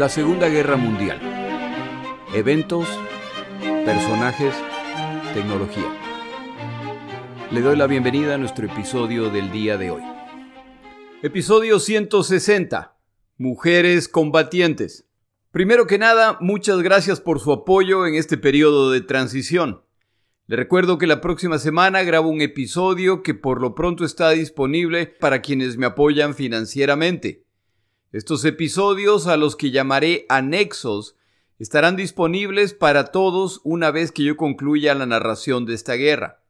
La Segunda Guerra Mundial. Eventos, personajes, tecnología. Le doy la bienvenida a nuestro episodio del día de hoy. Episodio 160. Mujeres combatientes. Primero que nada, muchas gracias por su apoyo en este periodo de transición. Le recuerdo que la próxima semana grabo un episodio que por lo pronto está disponible para quienes me apoyan financieramente. Estos episodios, a los que llamaré anexos, estarán disponibles para todos una vez que yo concluya la narración de esta guerra.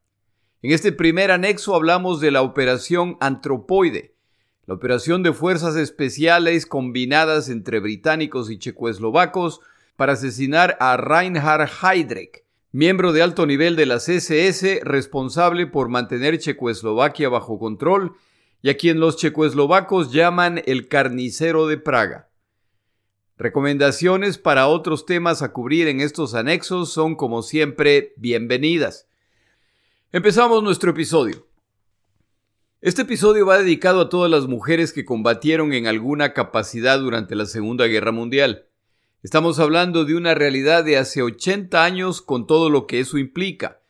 En este primer anexo hablamos de la operación Antropoide, la operación de fuerzas especiales combinadas entre británicos y checoslovacos para asesinar a Reinhard Heydrich, miembro de alto nivel de la CSS responsable por mantener Checoslovaquia bajo control y a quien los checoslovacos llaman el carnicero de Praga. Recomendaciones para otros temas a cubrir en estos anexos son como siempre bienvenidas. Empezamos nuestro episodio. Este episodio va dedicado a todas las mujeres que combatieron en alguna capacidad durante la Segunda Guerra Mundial. Estamos hablando de una realidad de hace 80 años con todo lo que eso implica,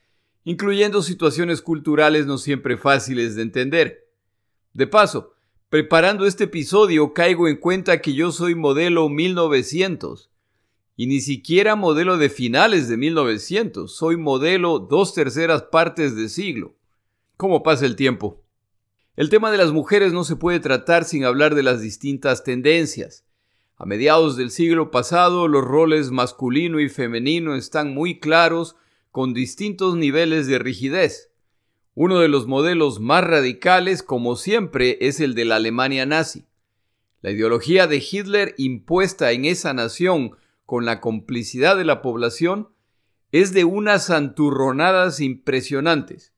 incluyendo situaciones culturales no siempre fáciles de entender. De paso, preparando este episodio caigo en cuenta que yo soy modelo 1900 y ni siquiera modelo de finales de 1900, soy modelo dos terceras partes de siglo. ¿Cómo pasa el tiempo? El tema de las mujeres no se puede tratar sin hablar de las distintas tendencias. A mediados del siglo pasado, los roles masculino y femenino están muy claros, con distintos niveles de rigidez. Uno de los modelos más radicales, como siempre, es el de la Alemania nazi. La ideología de Hitler impuesta en esa nación con la complicidad de la población es de unas santurronadas impresionantes,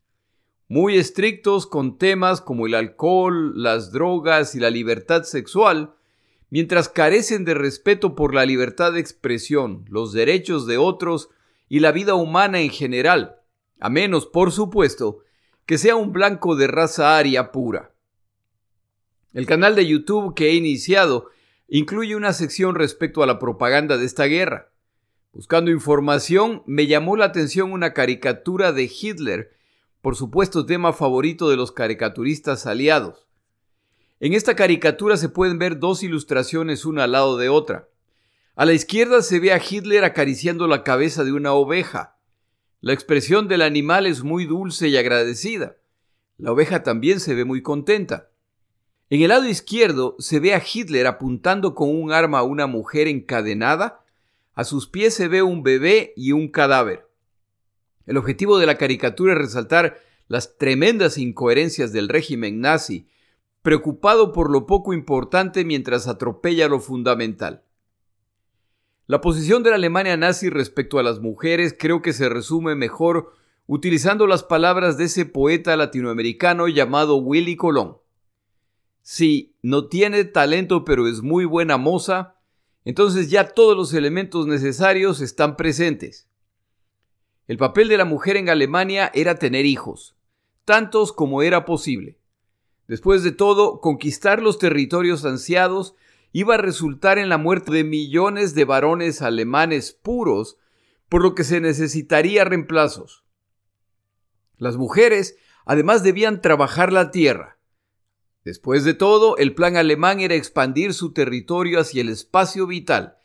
muy estrictos con temas como el alcohol, las drogas y la libertad sexual, mientras carecen de respeto por la libertad de expresión, los derechos de otros y la vida humana en general, a menos, por supuesto, que sea un blanco de raza aria pura. El canal de YouTube que he iniciado incluye una sección respecto a la propaganda de esta guerra. Buscando información, me llamó la atención una caricatura de Hitler, por supuesto tema favorito de los caricaturistas aliados. En esta caricatura se pueden ver dos ilustraciones una al lado de otra. A la izquierda se ve a Hitler acariciando la cabeza de una oveja. La expresión del animal es muy dulce y agradecida. La oveja también se ve muy contenta. En el lado izquierdo se ve a Hitler apuntando con un arma a una mujer encadenada. A sus pies se ve un bebé y un cadáver. El objetivo de la caricatura es resaltar las tremendas incoherencias del régimen nazi preocupado por lo poco importante mientras atropella lo fundamental. La posición de la Alemania nazi respecto a las mujeres creo que se resume mejor utilizando las palabras de ese poeta latinoamericano llamado Willy Colón. Si no tiene talento pero es muy buena moza, entonces ya todos los elementos necesarios están presentes. El papel de la mujer en Alemania era tener hijos, tantos como era posible. Después de todo, conquistar los territorios ansiados iba a resultar en la muerte de millones de varones alemanes puros, por lo que se necesitaría reemplazos. Las mujeres además debían trabajar la tierra. Después de todo, el plan alemán era expandir su territorio hacia el espacio vital,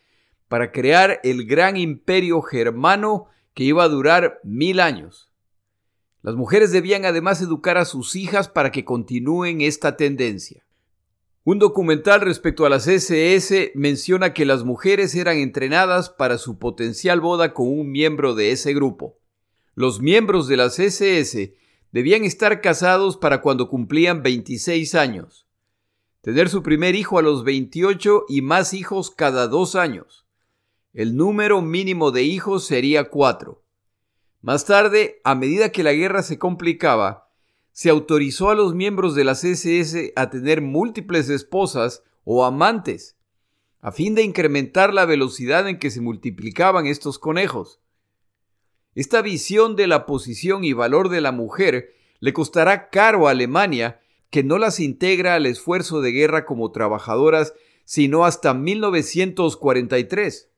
para crear el gran imperio germano que iba a durar mil años. Las mujeres debían además educar a sus hijas para que continúen esta tendencia. Un documental respecto a las SS menciona que las mujeres eran entrenadas para su potencial boda con un miembro de ese grupo. Los miembros de las SS debían estar casados para cuando cumplían 26 años, tener su primer hijo a los 28 y más hijos cada dos años. El número mínimo de hijos sería cuatro. Más tarde, a medida que la guerra se complicaba, se autorizó a los miembros de la CSS a tener múltiples esposas o amantes, a fin de incrementar la velocidad en que se multiplicaban estos conejos. Esta visión de la posición y valor de la mujer le costará caro a Alemania, que no las integra al esfuerzo de guerra como trabajadoras, sino hasta 1943.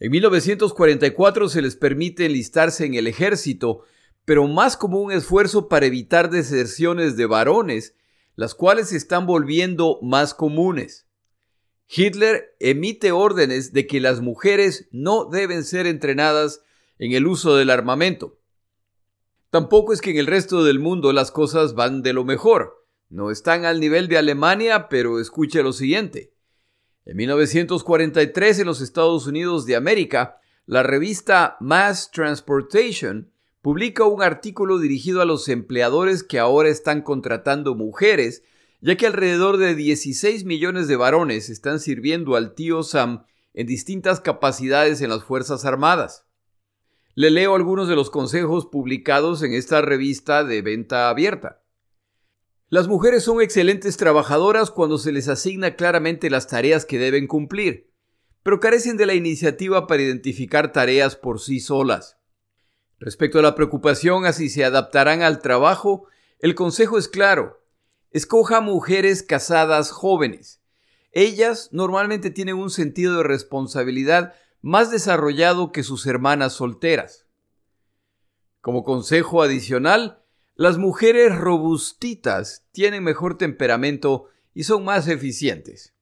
En 1944 se les permite enlistarse en el ejército, pero más como un esfuerzo para evitar deserciones de varones, las cuales se están volviendo más comunes. Hitler emite órdenes de que las mujeres no deben ser entrenadas en el uso del armamento. Tampoco es que en el resto del mundo las cosas van de lo mejor. No están al nivel de Alemania, pero escuche lo siguiente. En 1943 en los Estados Unidos de América, la revista Mass Transportation publica un artículo dirigido a los empleadores que ahora están contratando mujeres, ya que alrededor de 16 millones de varones están sirviendo al tío Sam en distintas capacidades en las Fuerzas Armadas. Le leo algunos de los consejos publicados en esta revista de venta abierta. Las mujeres son excelentes trabajadoras cuando se les asigna claramente las tareas que deben cumplir, pero carecen de la iniciativa para identificar tareas por sí solas. Respecto a la preocupación a si se adaptarán al trabajo, el consejo es claro. Escoja mujeres casadas jóvenes. Ellas normalmente tienen un sentido de responsabilidad más desarrollado que sus hermanas solteras. Como consejo adicional, las mujeres robustitas tienen mejor temperamento y son más eficientes.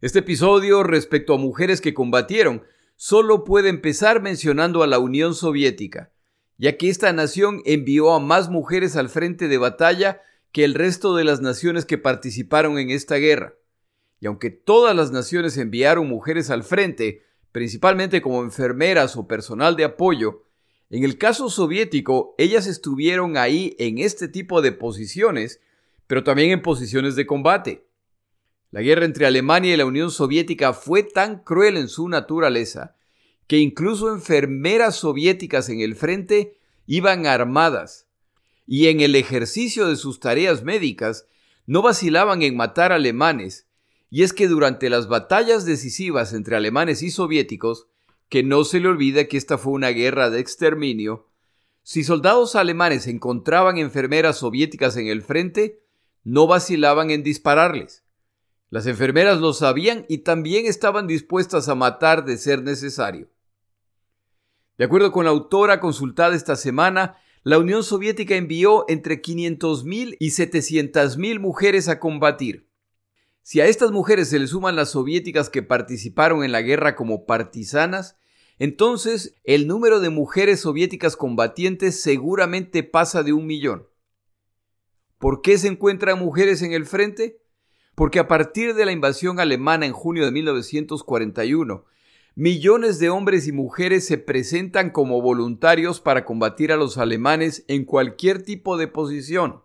Este episodio respecto a mujeres que combatieron solo puede empezar mencionando a la Unión Soviética, ya que esta nación envió a más mujeres al frente de batalla que el resto de las naciones que participaron en esta guerra. Y aunque todas las naciones enviaron mujeres al frente, principalmente como enfermeras o personal de apoyo, en el caso soviético ellas estuvieron ahí en este tipo de posiciones, pero también en posiciones de combate. La guerra entre Alemania y la Unión Soviética fue tan cruel en su naturaleza que incluso enfermeras soviéticas en el frente iban armadas y en el ejercicio de sus tareas médicas no vacilaban en matar alemanes, y es que durante las batallas decisivas entre alemanes y soviéticos, que no se le olvide que esta fue una guerra de exterminio, si soldados alemanes encontraban enfermeras soviéticas en el frente, no vacilaban en dispararles. Las enfermeras lo sabían y también estaban dispuestas a matar de ser necesario. De acuerdo con la autora consultada esta semana, la Unión Soviética envió entre 500.000 y 700.000 mujeres a combatir. Si a estas mujeres se le suman las soviéticas que participaron en la guerra como partisanas, entonces el número de mujeres soviéticas combatientes seguramente pasa de un millón. ¿Por qué se encuentran mujeres en el frente? Porque a partir de la invasión alemana en junio de 1941, millones de hombres y mujeres se presentan como voluntarios para combatir a los alemanes en cualquier tipo de posición.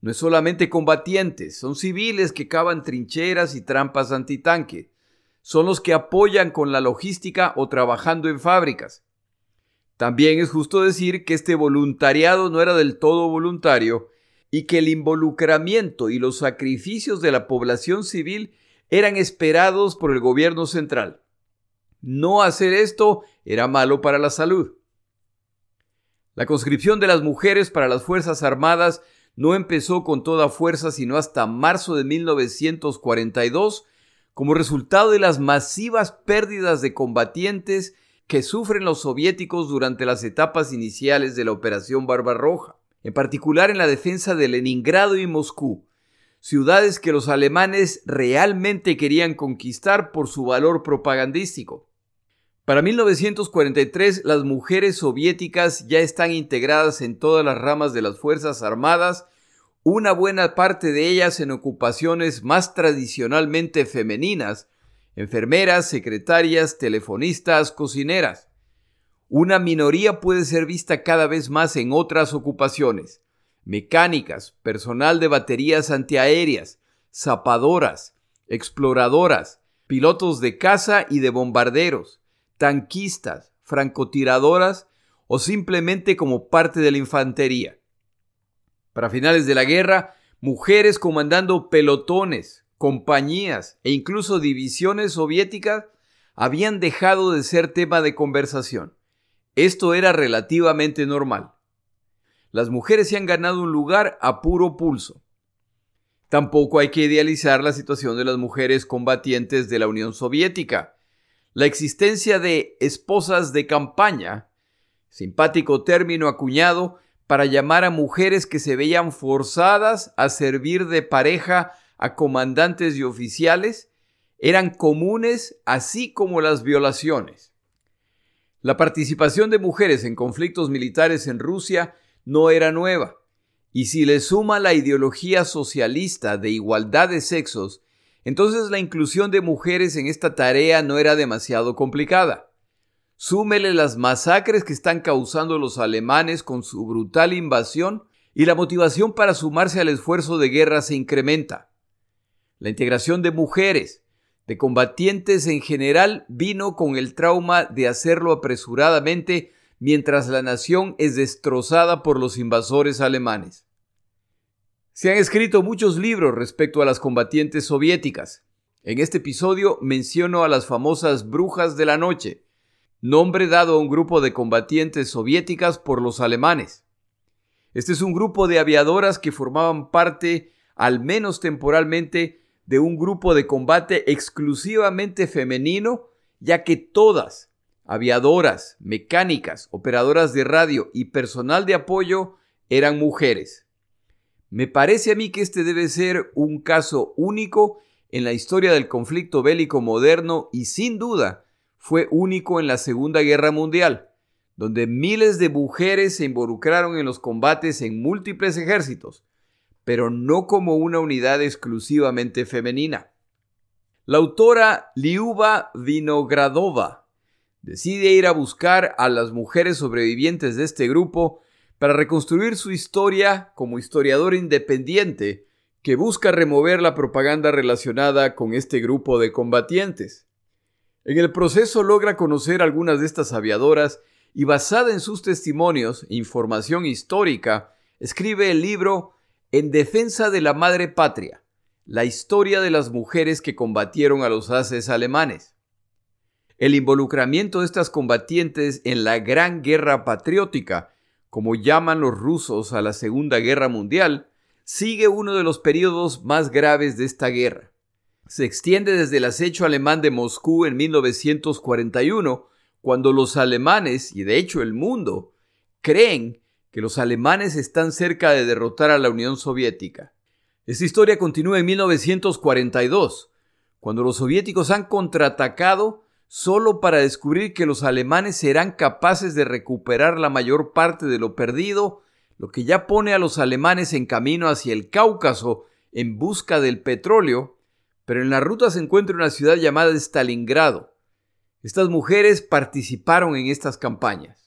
No es solamente combatientes, son civiles que cavan trincheras y trampas antitanque. Son los que apoyan con la logística o trabajando en fábricas. También es justo decir que este voluntariado no era del todo voluntario y que el involucramiento y los sacrificios de la población civil eran esperados por el gobierno central. No hacer esto era malo para la salud. La conscripción de las mujeres para las Fuerzas Armadas no empezó con toda fuerza sino hasta marzo de 1942 como resultado de las masivas pérdidas de combatientes que sufren los soviéticos durante las etapas iniciales de la Operación Barbarroja en particular en la defensa de Leningrado y Moscú, ciudades que los alemanes realmente querían conquistar por su valor propagandístico. Para 1943 las mujeres soviéticas ya están integradas en todas las ramas de las Fuerzas Armadas, una buena parte de ellas en ocupaciones más tradicionalmente femeninas, enfermeras, secretarias, telefonistas, cocineras. Una minoría puede ser vista cada vez más en otras ocupaciones. Mecánicas, personal de baterías antiaéreas, zapadoras, exploradoras, pilotos de caza y de bombarderos, tanquistas, francotiradoras o simplemente como parte de la infantería. Para finales de la guerra, mujeres comandando pelotones, compañías e incluso divisiones soviéticas habían dejado de ser tema de conversación. Esto era relativamente normal. Las mujeres se han ganado un lugar a puro pulso. Tampoco hay que idealizar la situación de las mujeres combatientes de la Unión Soviética. La existencia de esposas de campaña, simpático término acuñado para llamar a mujeres que se veían forzadas a servir de pareja a comandantes y oficiales, eran comunes así como las violaciones. La participación de mujeres en conflictos militares en Rusia no era nueva, y si le suma la ideología socialista de igualdad de sexos, entonces la inclusión de mujeres en esta tarea no era demasiado complicada. Súmele las masacres que están causando los alemanes con su brutal invasión y la motivación para sumarse al esfuerzo de guerra se incrementa. La integración de mujeres, combatientes en general, vino con el trauma de hacerlo apresuradamente mientras la nación es destrozada por los invasores alemanes. Se han escrito muchos libros respecto a las combatientes soviéticas. En este episodio menciono a las famosas Brujas de la Noche, nombre dado a un grupo de combatientes soviéticas por los alemanes. Este es un grupo de aviadoras que formaban parte, al menos temporalmente, de un grupo de combate exclusivamente femenino, ya que todas, aviadoras, mecánicas, operadoras de radio y personal de apoyo eran mujeres. Me parece a mí que este debe ser un caso único en la historia del conflicto bélico moderno y sin duda fue único en la Segunda Guerra Mundial, donde miles de mujeres se involucraron en los combates en múltiples ejércitos, pero no como una unidad exclusivamente femenina. La autora Liuba Vinogradova decide ir a buscar a las mujeres sobrevivientes de este grupo para reconstruir su historia como historiador independiente que busca remover la propaganda relacionada con este grupo de combatientes. En el proceso logra conocer algunas de estas aviadoras y basada en sus testimonios e información histórica, escribe el libro En defensa de la madre patria, la historia de las mujeres que combatieron a los haces alemanes. El involucramiento de estas combatientes en la Gran Guerra Patriótica, como llaman los rusos a la Segunda Guerra Mundial, sigue uno de los periodos más graves de esta guerra. Se extiende desde el acecho alemán de Moscú en 1941, cuando los alemanes, y de hecho el mundo, creen que los alemanes están cerca de derrotar a la Unión Soviética. Esta historia continúa en 1942, cuando los soviéticos han contraatacado solo para descubrir que los alemanes serán capaces de recuperar la mayor parte de lo perdido, lo que ya pone a los alemanes en camino hacia el Cáucaso en busca del petróleo, pero en la ruta se encuentra una ciudad llamada Stalingrado. Estas mujeres participaron en estas campañas.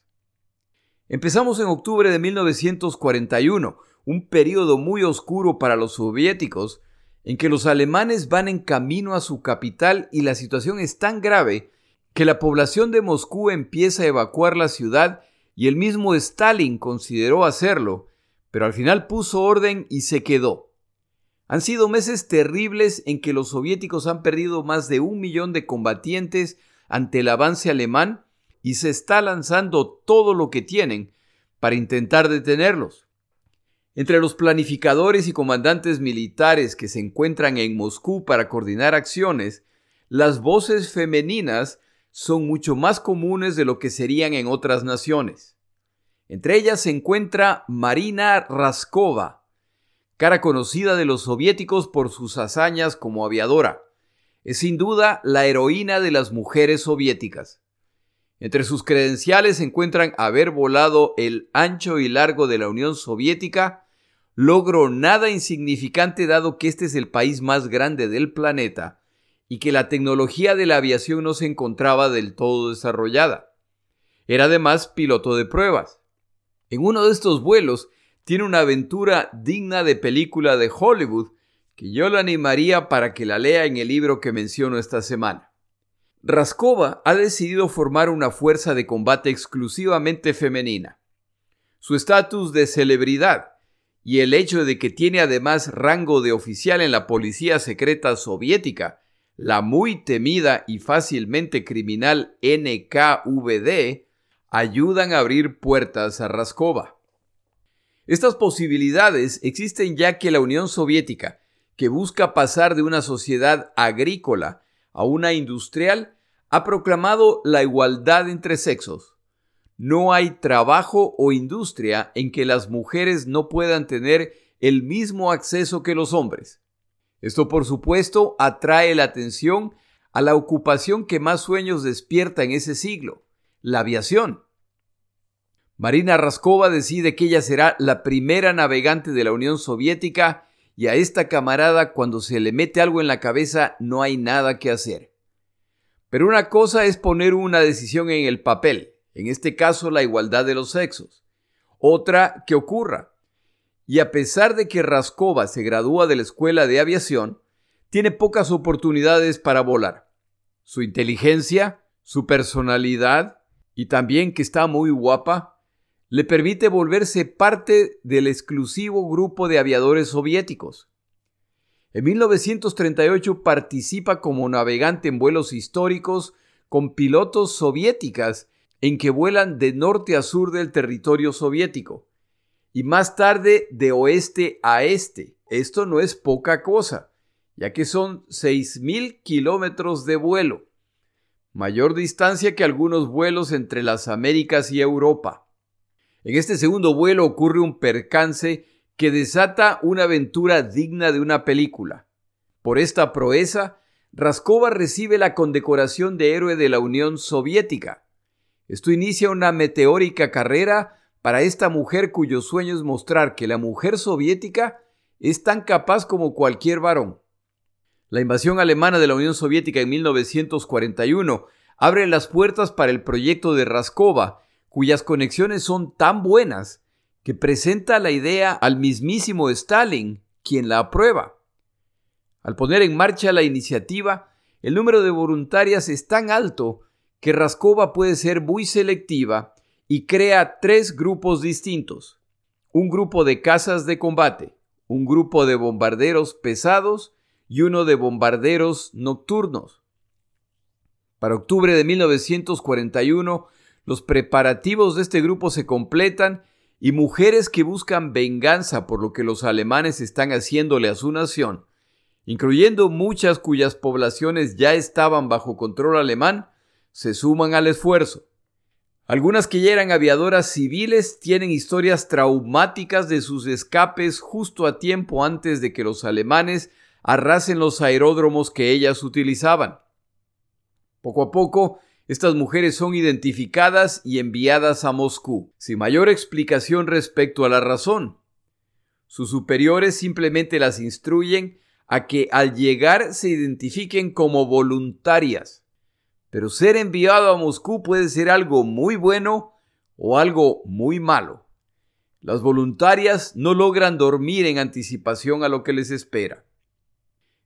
Empezamos en octubre de 1941, un periodo muy oscuro para los soviéticos, en que los alemanes van en camino a su capital y la situación es tan grave que la población de Moscú empieza a evacuar la ciudad y el mismo Stalin consideró hacerlo, pero al final puso orden y se quedó. Han sido meses terribles en que los soviéticos han perdido más de un millón de combatientes ante el avance alemán y se está lanzando todo lo que tienen para intentar detenerlos. Entre los planificadores y comandantes militares que se encuentran en Moscú para coordinar acciones, las voces femeninas son mucho más comunes de lo que serían en otras naciones. Entre ellas se encuentra Marina Raskova, cara conocida de los soviéticos por sus hazañas como aviadora. Es sin duda la heroína de las mujeres soviéticas. Entre sus credenciales se encuentran haber volado el ancho y largo de la Unión Soviética, logro nada insignificante dado que este es el país más grande del planeta, y que la tecnología de la aviación no se encontraba del todo desarrollada. Era además piloto de pruebas. En uno de estos vuelos tiene una aventura digna de película de Hollywood que yo la animaría para que la lea en el libro que menciono esta semana. Raskova ha decidido formar una fuerza de combate exclusivamente femenina. Su estatus de celebridad y el hecho de que tiene además rango de oficial en la policía secreta soviética la muy temida y fácilmente criminal NKVD ayudan a abrir puertas a Raskova. Estas posibilidades existen ya que la Unión Soviética, que busca pasar de una sociedad agrícola a una industrial, ha proclamado la igualdad entre sexos. No hay trabajo o industria en que las mujeres no puedan tener el mismo acceso que los hombres. Esto, por supuesto, atrae la atención a la ocupación que más sueños despierta en ese siglo, la aviación. Marina Raskova decide que ella será la primera navegante de la Unión Soviética y a esta camarada cuando se le mete algo en la cabeza no hay nada que hacer. Pero una cosa es poner una decisión en el papel, en este caso la igualdad de los sexos. Otra que ocurra. Y a pesar de que Raskova se gradúa de la escuela de aviación, tiene pocas oportunidades para volar. Su inteligencia, su personalidad y también que está muy guapa le permite volverse parte del exclusivo grupo de aviadores soviéticos. En 1938 participa como navegante en vuelos históricos con pilotos soviéticas en que vuelan de norte a sur del territorio soviético y más tarde de oeste a este. Esto no es poca cosa, ya que son 6.000 kilómetros de vuelo, mayor distancia que algunos vuelos entre las Américas y Europa. En este segundo vuelo ocurre un percance que desata una aventura digna de una película. Por esta proeza, Raskova recibe la condecoración de héroe de la Unión Soviética. Esto inicia una meteórica carrera para esta mujer cuyo sueño es mostrar que la mujer soviética es tan capaz como cualquier varón. La invasión alemana de la Unión Soviética en 1941 abre las puertas para el proyecto de Raskova, cuyas conexiones son tan buenas que presenta la idea al mismísimo Stalin, quien la aprueba. Al poner en marcha la iniciativa, el número de voluntarias es tan alto que Raskova puede ser muy selectiva y crea tres grupos distintos. Un grupo de casas de combate, un grupo de bombarderos pesados y uno de bombarderos nocturnos. Para octubre de 1941, los preparativos de este grupo se completan y mujeres que buscan venganza por lo que los alemanes están haciéndole a su nación, incluyendo muchas cuyas poblaciones ya estaban bajo control alemán, se suman al esfuerzo. Algunas que ya eran aviadoras civiles tienen historias traumáticas de sus escapes justo a tiempo antes de que los alemanes arrasen los aeródromos que ellas utilizaban. Poco a poco, estas mujeres son identificadas y enviadas a Moscú, sin mayor explicación respecto a la razón. Sus superiores simplemente las instruyen a que al llegar se identifiquen como voluntarias. Pero ser enviado a Moscú puede ser algo muy bueno o algo muy malo. Las voluntarias no logran dormir en anticipación a lo que les espera.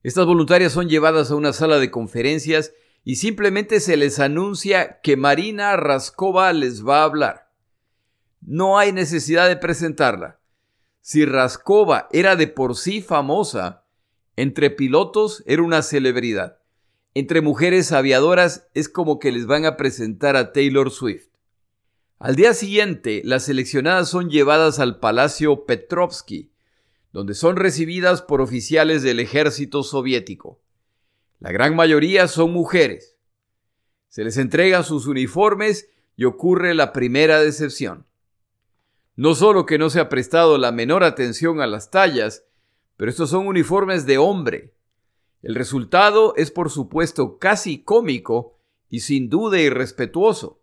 Estas voluntarias son llevadas a una sala de conferencias y simplemente se les anuncia que Marina Raskova les va a hablar. No hay necesidad de presentarla. Si Raskova era de por sí famosa, entre pilotos era una celebridad. Entre mujeres aviadoras es como que les van a presentar a Taylor Swift. Al día siguiente, las seleccionadas son llevadas al Palacio Petrovsky, donde son recibidas por oficiales del ejército soviético. La gran mayoría son mujeres. Se les entregan sus uniformes y ocurre la primera decepción. No solo que no se ha prestado la menor atención a las tallas, pero estos son uniformes de hombre. El resultado es por supuesto casi cómico y sin duda irrespetuoso.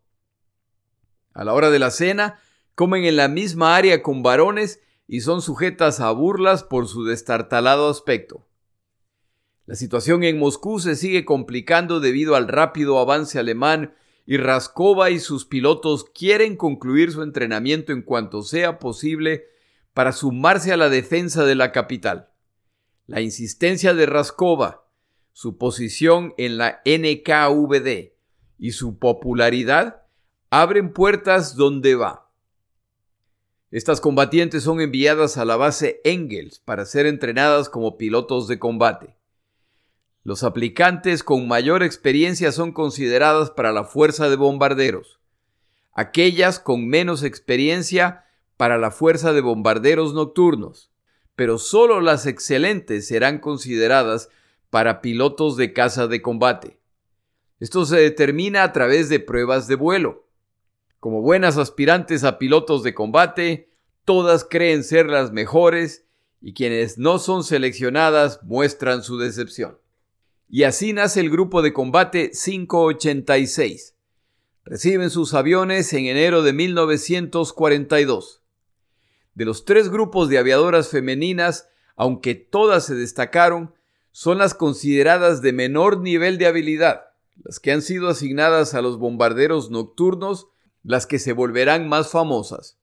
A la hora de la cena, comen en la misma área con varones y son sujetas a burlas por su destartalado aspecto. La situación en Moscú se sigue complicando debido al rápido avance alemán y Raskova y sus pilotos quieren concluir su entrenamiento en cuanto sea posible para sumarse a la defensa de la capital. La insistencia de Raskova, su posición en la NKVD y su popularidad abren puertas donde va. Estas combatientes son enviadas a la base Engels para ser entrenadas como pilotos de combate. Los aplicantes con mayor experiencia son consideradas para la fuerza de bombarderos. Aquellas con menos experiencia para la fuerza de bombarderos nocturnos. pero solo las excelentes serán consideradas para pilotos de caza de combate. Esto se determina a través de pruebas de vuelo. Como buenas aspirantes a pilotos de combate, todas creen ser las mejores y quienes no son seleccionadas muestran su decepción. Y así nace el grupo de combate 586. Reciben sus aviones en enero de 1942. De los tres grupos de aviadoras femeninas, aunque todas se destacaron, son las consideradas de menor nivel de habilidad, las que han sido asignadas a los bombarderos nocturnos, las que se volverán más famosas.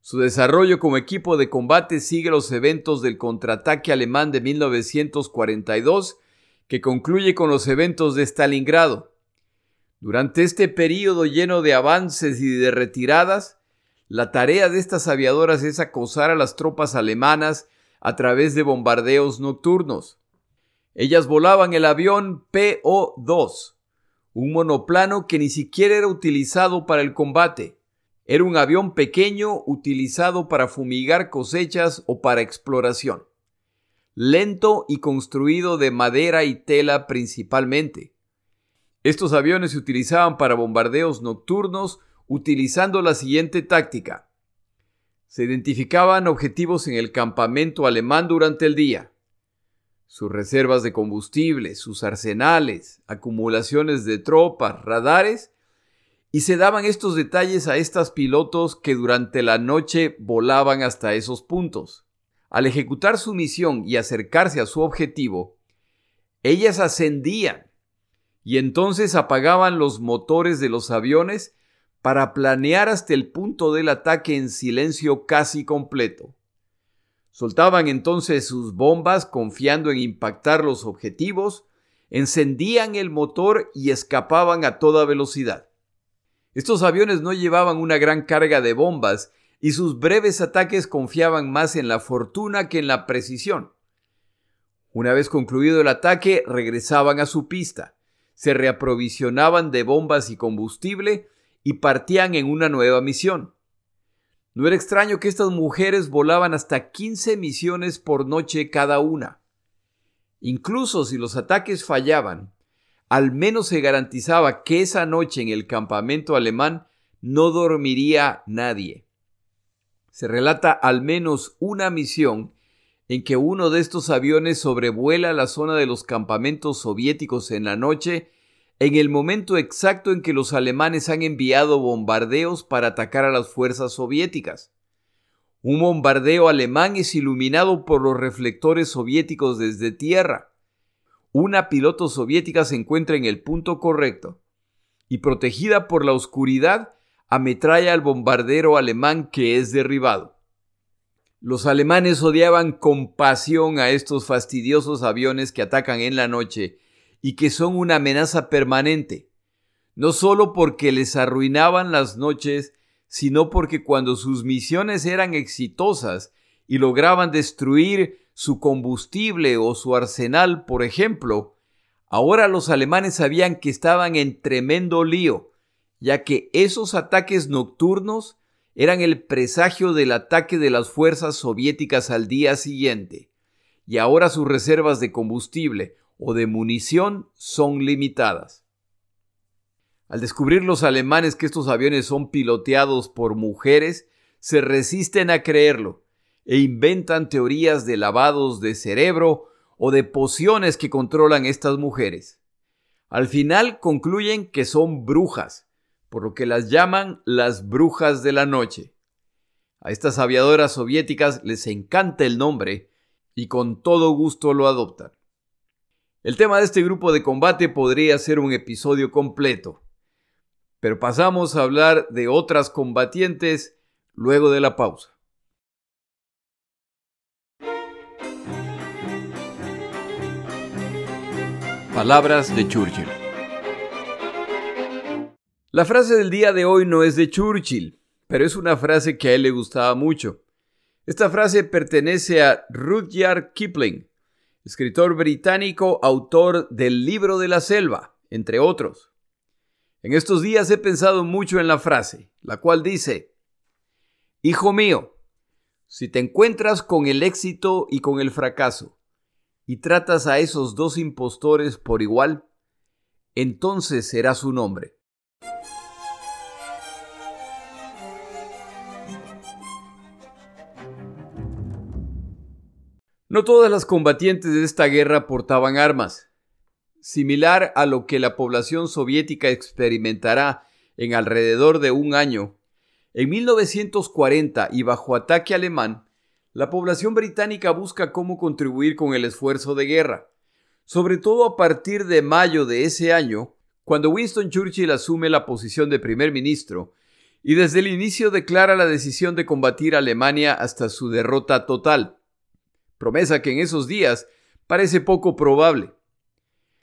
Su desarrollo como equipo de combate sigue los eventos del contraataque alemán de 1942, que concluye con los eventos de Stalingrado. Durante este período lleno de avances y de retiradas, la tarea de estas aviadoras es acosar a las tropas alemanas a través de bombardeos nocturnos. Ellas volaban el avión PO-2, un monoplano que ni siquiera era utilizado para el combate. Era un avión pequeño utilizado para fumigar cosechas o para exploración. Lento y construido de madera y tela principalmente. Estos aviones se utilizaban para bombardeos nocturnos utilizando la siguiente táctica. Se identificaban objetivos en el campamento alemán durante el día sus reservas de combustible, sus arsenales, acumulaciones de tropas, radares, y se daban estos detalles a estas pilotos que durante la noche volaban hasta esos puntos. Al ejecutar su misión y acercarse a su objetivo, ellas ascendían y entonces apagaban los motores de los aviones para planear hasta el punto del ataque en silencio casi completo. Soltaban entonces sus bombas confiando en impactar los objetivos, encendían el motor y escapaban a toda velocidad. Estos aviones no llevaban una gran carga de bombas y sus breves ataques confiaban más en la fortuna que en la precisión. Una vez concluido el ataque, regresaban a su pista, se reaprovisionaban de bombas y combustible y partían en una nueva misión. No era extraño que estas mujeres volaban hasta 15 misiones por noche cada una. Incluso si los ataques fallaban, al menos se garantizaba que esa noche en el campamento alemán no dormiría nadie. Se relata al menos una misión en que uno de estos aviones sobrevuela la zona de los campamentos soviéticos en la noche en el momento exacto en que los alemanes han enviado bombardeos para atacar a las fuerzas soviéticas. Un bombardeo alemán es iluminado por los reflectores soviéticos desde tierra. Una piloto soviética se encuentra en el punto correcto y protegida por la oscuridad ametralla al bombardero alemán que es derribado. Los alemanes odiaban con pasión a estos fastidiosos aviones que atacan en la noche y que son una amenaza permanente, no solo porque les arruinaban las noches, sino porque cuando sus misiones eran exitosas y lograban destruir su combustible o su arsenal, por ejemplo, ahora los alemanes sabían que estaban en tremendo lío, ya que esos ataques nocturnos eran el presagio del ataque de las fuerzas soviéticas al día siguiente, y ahora sus reservas de combustible o de munición son limitadas. Al descubrir los alemanes que estos aviones son piloteados por mujeres, se resisten a creerlo e inventan teorías de lavados de cerebro o de pociones que controlan estas mujeres. Al final concluyen que son brujas, por lo que las llaman las brujas de la noche. A estas aviadoras soviéticas les encanta el nombre y con todo gusto lo adoptan. El tema de este grupo de combate podría ser un episodio completo, pero pasamos a hablar de otras combatientes luego de la pausa. Palabras de Churchill. La frase del día de hoy no es de Churchill, pero es una frase que a él le gustaba mucho. Esta frase pertenece a Rudyard Kipling, escritor británico, autor del Libro de la Selva, entre otros. En estos días he pensado mucho en la frase, la cual dice, Hijo mío, Si te encuentras con el éxito y con el fracaso, y tratas a esos dos impostores por igual, entonces será su nombre. No todas las combatientes de esta guerra portaban armas. Similar a lo que la población soviética experimentará en alrededor de un año, en 1940 y bajo ataque alemán, la población británica busca cómo contribuir con el esfuerzo de guerra, sobre todo a partir de mayo de ese año, cuando Winston Churchill asume la posición de primer ministro y desde el inicio declara la decisión de combatir a Alemania hasta su derrota total, promesa que en esos días parece poco probable.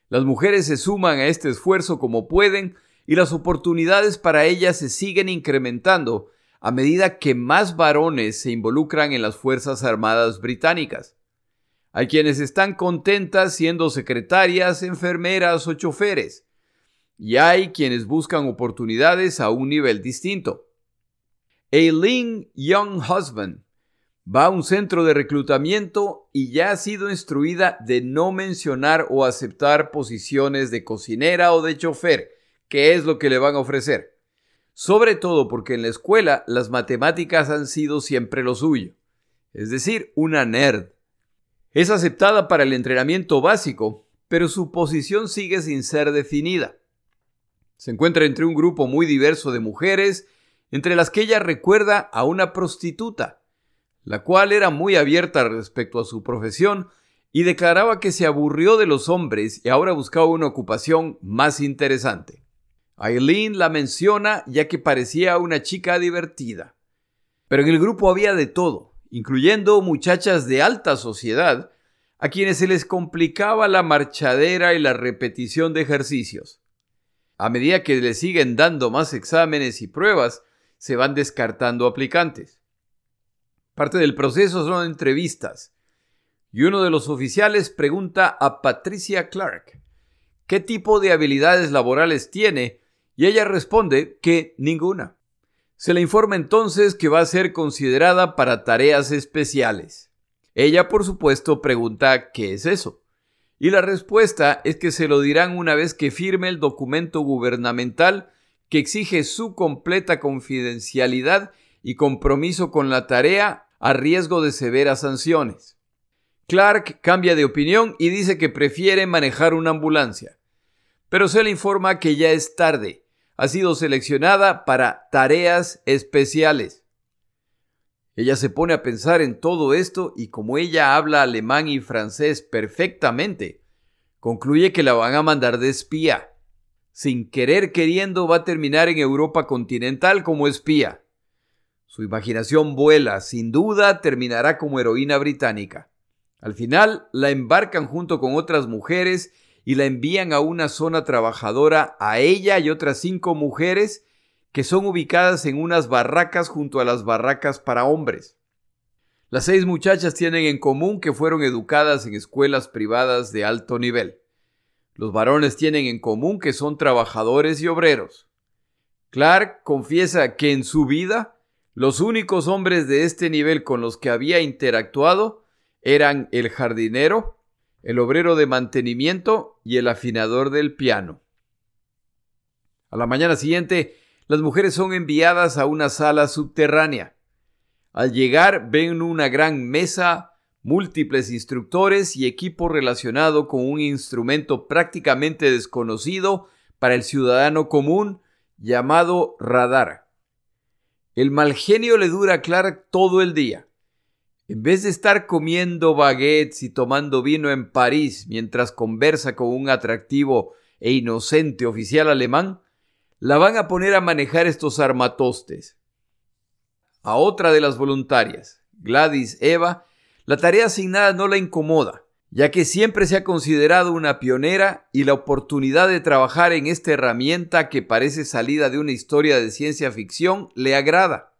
Las mujeres se suman a este esfuerzo como pueden y las oportunidades para ellas se siguen incrementando a medida que más varones se involucran en las Fuerzas Armadas británicas. Hay quienes están contentas siendo secretarias, enfermeras o choferes, y hay quienes buscan oportunidades a un nivel distinto. Aileen Young Husband va a un centro de reclutamiento y ya ha sido instruida de no mencionar o aceptar posiciones de cocinera o de chofer, que es lo que le van a ofrecer sobre todo porque en la escuela las matemáticas han sido siempre lo suyo, es decir, una nerd. Es aceptada para el entrenamiento básico, pero su posición sigue sin ser definida. Se encuentra entre un grupo muy diverso de mujeres, entre las que ella recuerda a una prostituta, la cual era muy abierta respecto a su profesión y declaraba que se aburrió de los hombres y ahora buscaba una ocupación más interesante. Aileen la menciona ya que parecía una chica divertida. Pero en el grupo había de todo, incluyendo muchachas de alta sociedad, a quienes se les complicaba la marchadera y la repetición de ejercicios. A medida que le siguen dando más exámenes y pruebas, se van descartando aplicantes. Parte del proceso son entrevistas, y uno de los oficiales pregunta a Patricia Clark qué tipo de habilidades laborales tiene y ella responde que ninguna. Se le informa entonces que va a ser considerada para tareas especiales. Ella, por supuesto, pregunta ¿qué es eso? Y la respuesta es que se lo dirán una vez que firme el documento gubernamental que exige su completa confidencialidad y compromiso con la tarea a riesgo de severas sanciones. Clark cambia de opinión y dice que prefiere manejar una ambulancia pero se le informa que ya es tarde. Ha sido seleccionada para tareas especiales. Ella se pone a pensar en todo esto y como ella habla alemán y francés perfectamente, concluye que la van a mandar de espía. Sin querer queriendo va a terminar en Europa continental como espía. Su imaginación vuela, sin duda terminará como heroína británica. Al final la embarcan junto con otras mujeres y la envían a una zona trabajadora a ella y otras cinco mujeres que son ubicadas en unas barracas junto a las barracas para hombres. Las seis muchachas tienen en común que fueron educadas en escuelas privadas de alto nivel. Los varones tienen en común que son trabajadores y obreros. Clark confiesa que en su vida los únicos hombres de este nivel con los que había interactuado eran el jardinero, el obrero de mantenimiento y el afinador del piano. A la mañana siguiente, las mujeres son enviadas a una sala subterránea. Al llegar ven una gran mesa, múltiples instructores y equipo relacionado con un instrumento prácticamente desconocido para el ciudadano común llamado radar. El mal genio le dura a Clark todo el día. En vez de estar comiendo baguettes y tomando vino en París mientras conversa con un atractivo e inocente oficial alemán, la van a poner a manejar estos armatostes. A otra de las voluntarias, Gladys Eva, la tarea asignada no la incomoda, ya que siempre se ha considerado una pionera y la oportunidad de trabajar en esta herramienta que parece salida de una historia de ciencia ficción le agrada.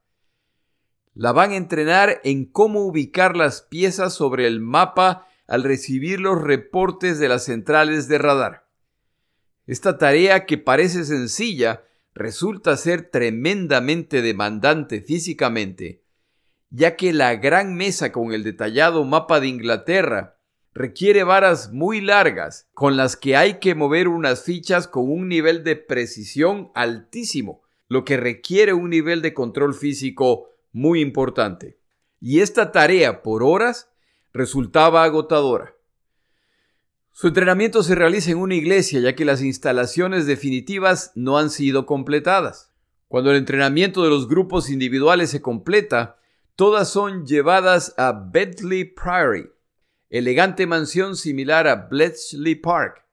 La van a entrenar en cómo ubicar las piezas sobre el mapa al recibir los reportes de las centrales de radar. Esta tarea que parece sencilla resulta ser tremendamente demandante físicamente ya que la gran mesa con el detallado mapa de Inglaterra requiere varas muy largas con las que hay que mover unas fichas con un nivel de precisión altísimo, lo que requiere un nivel de control físico muy importante. Y esta tarea por horas resultaba agotadora. Su entrenamiento se realiza en una iglesia ya que las instalaciones definitivas no han sido completadas. Cuando el entrenamiento de los grupos individuales se completa, todas son llevadas a Bentley Priory, elegante mansión similar a Bletchley Park,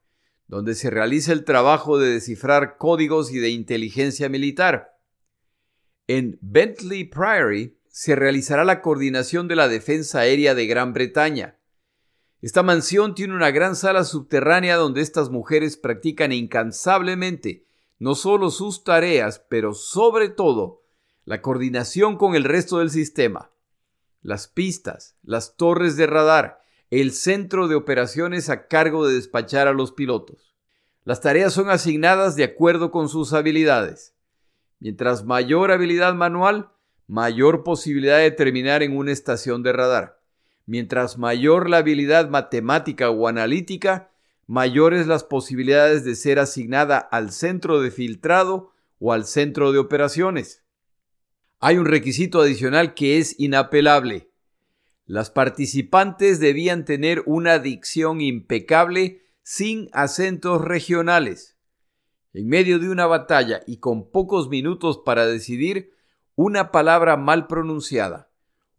donde se realiza el trabajo de descifrar códigos y de inteligencia militar. En Bentley Priory se realizará la coordinación de la defensa aérea de Gran Bretaña. Esta mansión tiene una gran sala subterránea donde estas mujeres practican incansablemente no solo sus tareas, pero sobre todo la coordinación con el resto del sistema. Las pistas, las torres de radar, el centro de operaciones a cargo de despachar a los pilotos. Las tareas son asignadas de acuerdo con sus habilidades. Mientras mayor habilidad manual, mayor posibilidad de terminar en una estación de radar. Mientras mayor la habilidad matemática o analítica, mayores las posibilidades de ser asignada al centro de filtrado o al centro de operaciones. Hay un requisito adicional que es inapelable. Las participantes debían tener una dicción impecable sin acentos regionales. En medio de una batalla y con pocos minutos para decidir, una palabra mal pronunciada,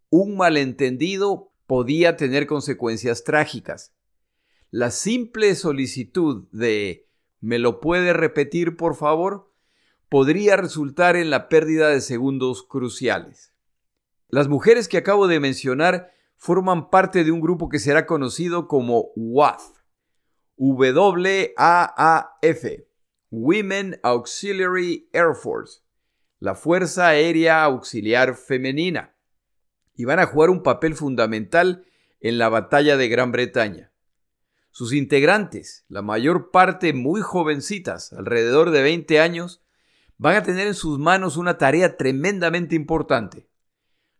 un malentendido podía tener consecuencias trágicas. La simple solicitud de ¿me lo puede repetir por favor? podría resultar en la pérdida de segundos cruciales. Las mujeres que acabo de mencionar forman parte de un grupo que será conocido como WAF, W-A-A-F, Women Auxiliary Air Force, la Fuerza Aérea Auxiliar Femenina, y van a jugar un papel fundamental en la batalla de Gran Bretaña. Sus integrantes, la mayor parte muy jovencitas, alrededor de 20 años, van a tener en sus manos una tarea tremendamente importante.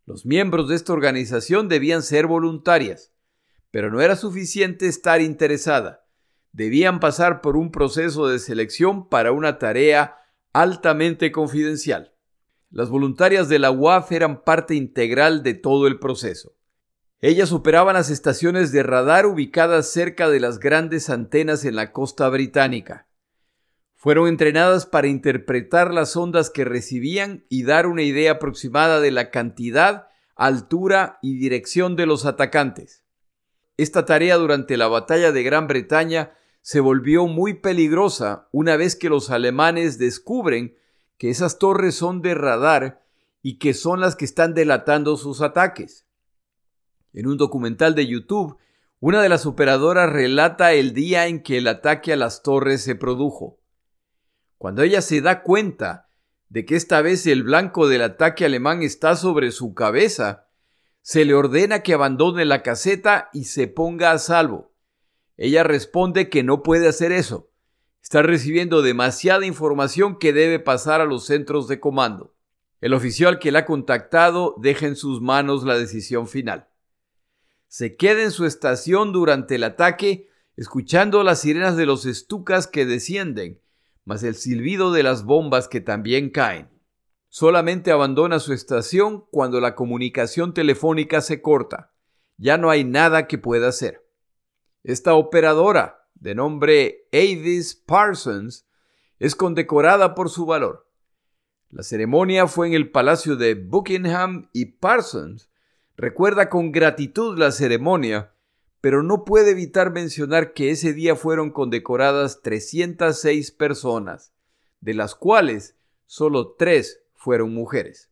Los miembros de esta organización debían ser voluntarias, pero no era suficiente estar interesada. Debían pasar por un proceso de selección para una tarea altamente confidencial. Las voluntarias de la UAF eran parte integral de todo el proceso. Ellas operaban las estaciones de radar ubicadas cerca de las grandes antenas en la costa británica. Fueron entrenadas para interpretar las ondas que recibían y dar una idea aproximada de la cantidad, altura y dirección de los atacantes. Esta tarea durante la batalla de Gran Bretaña se volvió muy peligrosa una vez que los alemanes descubren que esas torres son de radar y que son las que están delatando sus ataques. En un documental de YouTube, una de las operadoras relata el día en que el ataque a las torres se produjo. Cuando ella se da cuenta de que esta vez el blanco del ataque alemán está sobre su cabeza, se le ordena que abandone la caseta y se ponga a salvo. Ella responde que no puede hacer eso. Está recibiendo demasiada información que debe pasar a los centros de comando. El oficial que la ha contactado deja en sus manos la decisión final. Se queda en su estación durante el ataque, escuchando las sirenas de los estucas que descienden, más el silbido de las bombas que también caen. Solamente abandona su estación cuando la comunicación telefónica se corta. Ya no hay nada que pueda hacer. Esta operadora, de nombre Avis Parsons, es condecorada por su valor. La ceremonia fue en el Palacio de Buckingham y Parsons recuerda con gratitud la ceremonia, pero no puede evitar mencionar que ese día fueron condecoradas 306 personas, de las cuales solo tres fueron mujeres.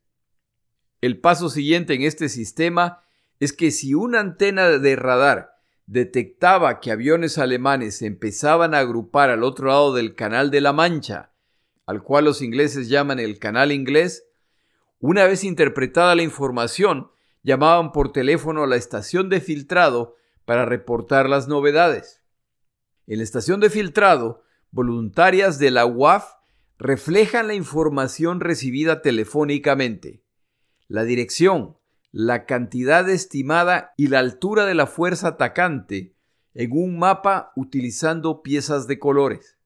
El paso siguiente en este sistema es que si una antena de radar detectaba que aviones alemanes se empezaban a agrupar al otro lado del Canal de la Mancha, al cual los ingleses llaman el Canal Inglés, una vez interpretada la información, llamaban por teléfono a la estación de filtrado para reportar las novedades. En la estación de filtrado, voluntarias de la UAF reflejan la información recibida telefónicamente, la dirección, la cantidad estimada y la altura de la fuerza atacante en un mapa utilizando piezas de colores.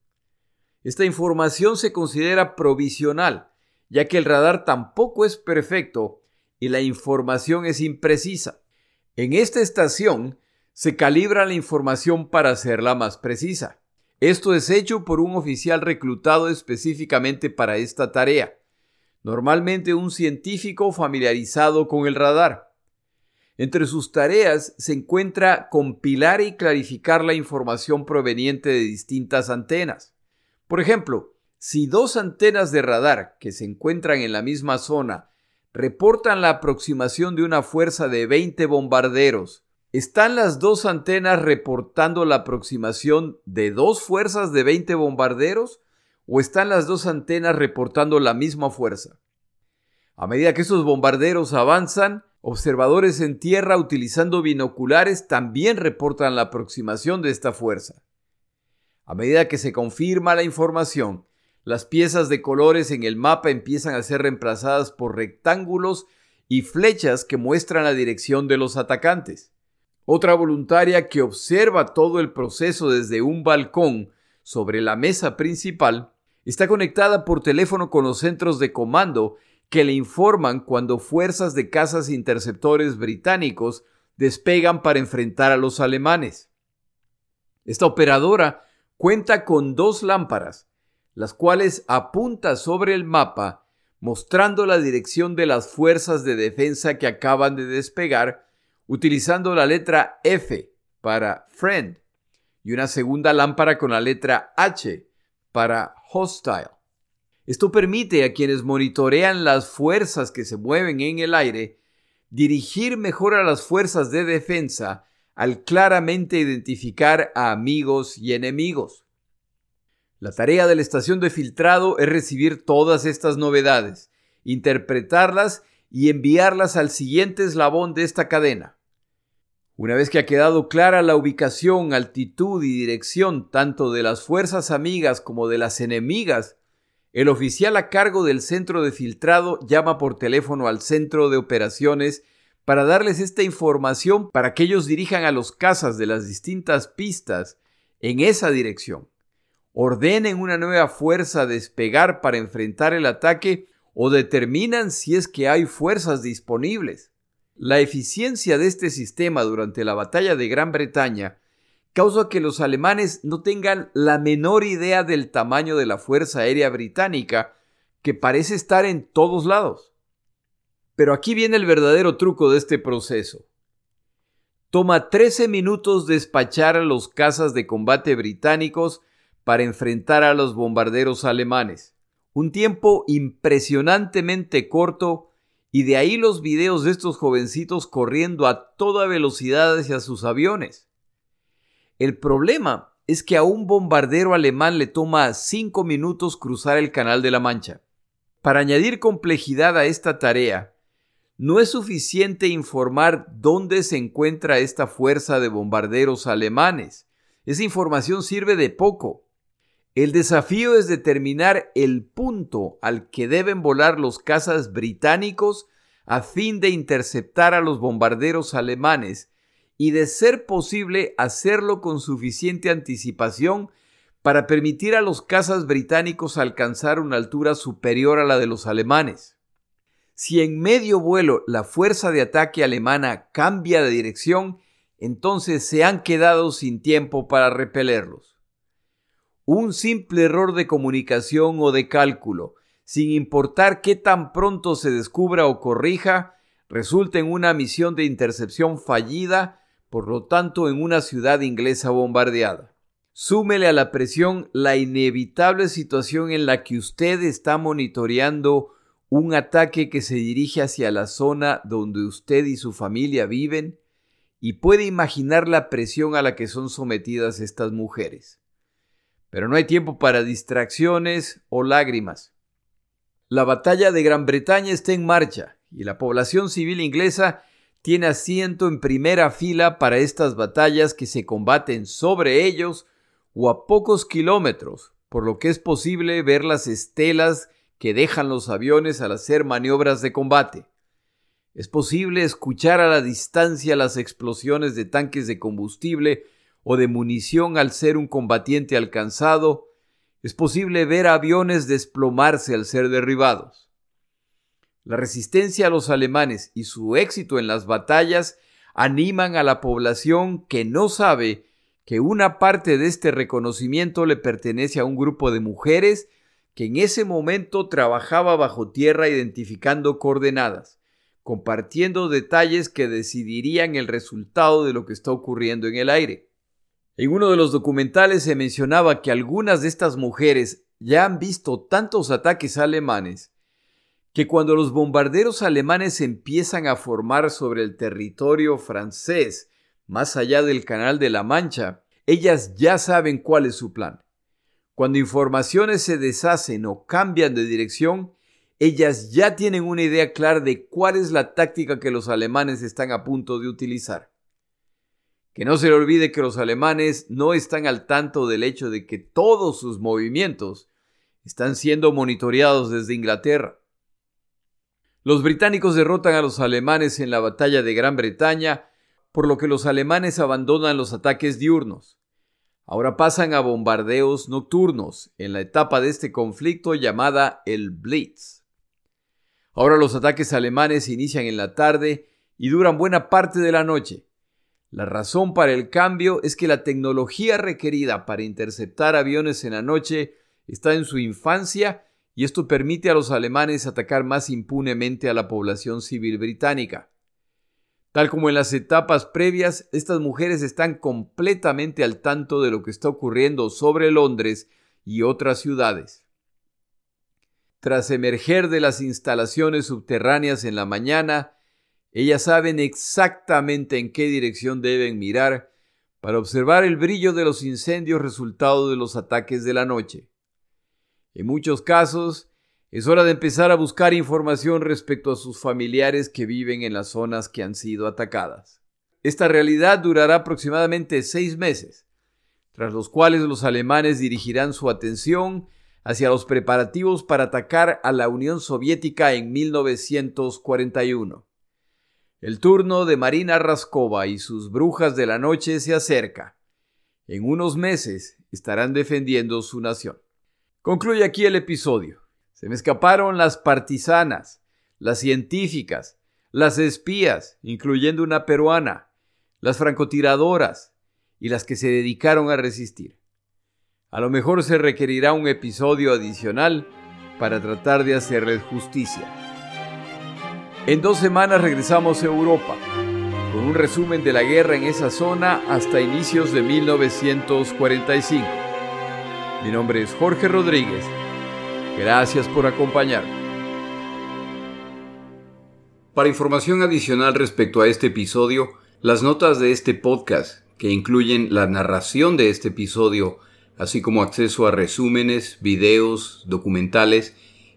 Esta información se considera provisional, ya que el radar tampoco es perfecto y la información es imprecisa. En esta estación se calibra la información para hacerla más precisa. Esto es hecho por un oficial reclutado específicamente para esta tarea, normalmente un científico familiarizado con el radar. Entre sus tareas se encuentra compilar y clarificar la información proveniente de distintas antenas. Por ejemplo, si dos antenas de radar que se encuentran en la misma zona reportan la aproximación de una fuerza de 20 bombarderos, ¿están las dos antenas reportando la aproximación de dos fuerzas de 20 bombarderos o están las dos antenas reportando la misma fuerza? A medida que esos bombarderos avanzan, observadores en tierra utilizando binoculares también reportan la aproximación de esta fuerza. A medida que se confirma la información, las piezas de colores en el mapa empiezan a ser reemplazadas por rectángulos y flechas que muestran la dirección de los atacantes. Otra voluntaria que observa todo el proceso desde un balcón sobre la mesa principal está conectada por teléfono con los centros de comando que le informan cuando fuerzas de cazas interceptores británicos despegan para enfrentar a los alemanes. Esta operadora cuenta con dos lámparas, las cuales apunta sobre el mapa mostrando la dirección de las fuerzas de defensa que acaban de despegar utilizando la letra F para friend y una segunda lámpara con la letra H para hostile. Esto permite a quienes monitorean las fuerzas que se mueven en el aire dirigir mejor a las fuerzas de defensa al claramente identificar a amigos y enemigos. La tarea de la estación de filtrado es recibir todas estas novedades, interpretarlas y enviarlas al siguiente eslabón de esta cadena. Una vez que ha quedado clara la ubicación, altitud y dirección tanto de las fuerzas amigas como de las enemigas, el oficial a cargo del centro de filtrado llama por teléfono al centro de operaciones para darles esta información para que ellos dirijan a los cazas de las distintas pistas en esa dirección. Ordenen una nueva fuerza despegar para enfrentar el ataque o determinan si es que hay fuerzas disponibles. La eficiencia de este sistema durante la batalla de Gran Bretaña causa que los alemanes no tengan la menor idea del tamaño de la Fuerza Aérea Británica, que parece estar en todos lados. Pero aquí viene el verdadero truco de este proceso. Toma 13 minutos despachar a los cazas de combate británicos para enfrentar a los bombarderos alemanes. Un tiempo impresionantemente corto y de ahí los videos de estos jovencitos corriendo a toda velocidad hacia sus aviones. El problema es que a un bombardero alemán le toma cinco minutos cruzar el Canal de la Mancha. Para añadir complejidad a esta tarea, no es suficiente informar dónde se encuentra esta fuerza de bombarderos alemanes. Esa información sirve de poco. El desafío es determinar el punto al que deben volar los cazas británicos a fin de interceptar a los bombarderos alemanes y de ser posible hacerlo con suficiente anticipación para permitir a los cazas británicos alcanzar una altura superior a la de los alemanes. Si en medio vuelo la fuerza de ataque alemana cambia de dirección, entonces se han quedado sin tiempo para repelerlos. Un simple error de comunicación o de cálculo, sin importar qué tan pronto se descubra o corrija, resulta en una misión de intercepción fallida por lo tanto en una ciudad inglesa bombardeada. Súmele a la presión la inevitable situación en la que usted está monitoreando un ataque que se dirige hacia la zona donde usted y su familia viven y puede imaginar la presión a la que son sometidas estas mujeres. Pero no hay tiempo para distracciones o lágrimas. La batalla de Gran Bretaña está en marcha y la población civil inglesa tiene asiento en primera fila para estas batallas que se combaten sobre ellos o a pocos kilómetros, por lo que es posible ver las estelas que dejan los aviones al hacer maniobras de combate. Es posible escuchar a la distancia las explosiones de tanques de combustible o de munición al ser un combatiente alcanzado. Es posible ver aviones desplomarse al ser derribados. La resistencia a los alemanes y su éxito en las batallas animan a la población que no sabe que una parte de este reconocimiento le pertenece a un grupo de mujeres que en ese momento trabajaba bajo tierra identificando coordenadas, compartiendo detalles que decidirían el resultado de lo que está ocurriendo en el aire. En uno de los documentales se mencionaba que algunas de estas mujeres ya han visto tantos ataques alemanes que cuando los bombarderos alemanes empiezan a formar sobre el territorio francés, más allá del Canal de la Mancha, ellas ya saben cuál es su plan. Cuando informaciones se deshacen o cambian de dirección, ellas ya tienen una idea clara de cuál es la táctica que los alemanes están a punto de utilizar. Que no se le olvide que los alemanes no están al tanto del hecho de que todos sus movimientos están siendo monitoreados desde Inglaterra. Los británicos derrotan a los alemanes en la batalla de Gran Bretaña, por lo que los alemanes abandonan los ataques diurnos. Ahora pasan a bombardeos nocturnos en la etapa de este conflicto llamada el Blitz. Ahora los ataques alemanes inician en la tarde y duran buena parte de la noche. La razón para el cambio es que la tecnología requerida para interceptar aviones en la noche está en su infancia y esto permite a los alemanes atacar más impunemente a la población civil británica. Tal como en las etapas previas, estas mujeres están completamente al tanto de lo que está ocurriendo sobre Londres y otras ciudades. Tras emerger de las instalaciones subterráneas en la mañana, ellas saben exactamente en qué dirección deben mirar para observar el brillo de los incendios resultado de los ataques de la noche. En muchos casos, es hora de empezar a buscar información respecto a sus familiares que viven en las zonas que han sido atacadas. Esta realidad durará aproximadamente seis meses, tras los cuales los alemanes dirigirán su atención hacia los preparativos para atacar a la Unión Soviética en 1941. El turno de Marina Raskova y sus brujas de la noche se acerca. En unos meses estarán defendiendo su nación. Concluye aquí el episodio. Se me escaparon las partisanas, las científicas, las espías, incluyendo una peruana, las francotiradoras y las que se dedicaron a resistir. A lo mejor se requerirá un episodio adicional para tratar de hacerles justicia. En dos semanas regresamos a Europa, con un resumen de la guerra en esa zona hasta inicios de 1945. Mi nombre es Jorge Rodríguez. Gracias por acompañarme. Para información adicional respecto a este episodio, las notas de este podcast, que incluyen la narración de este episodio, así como acceso a resúmenes, videos, documentales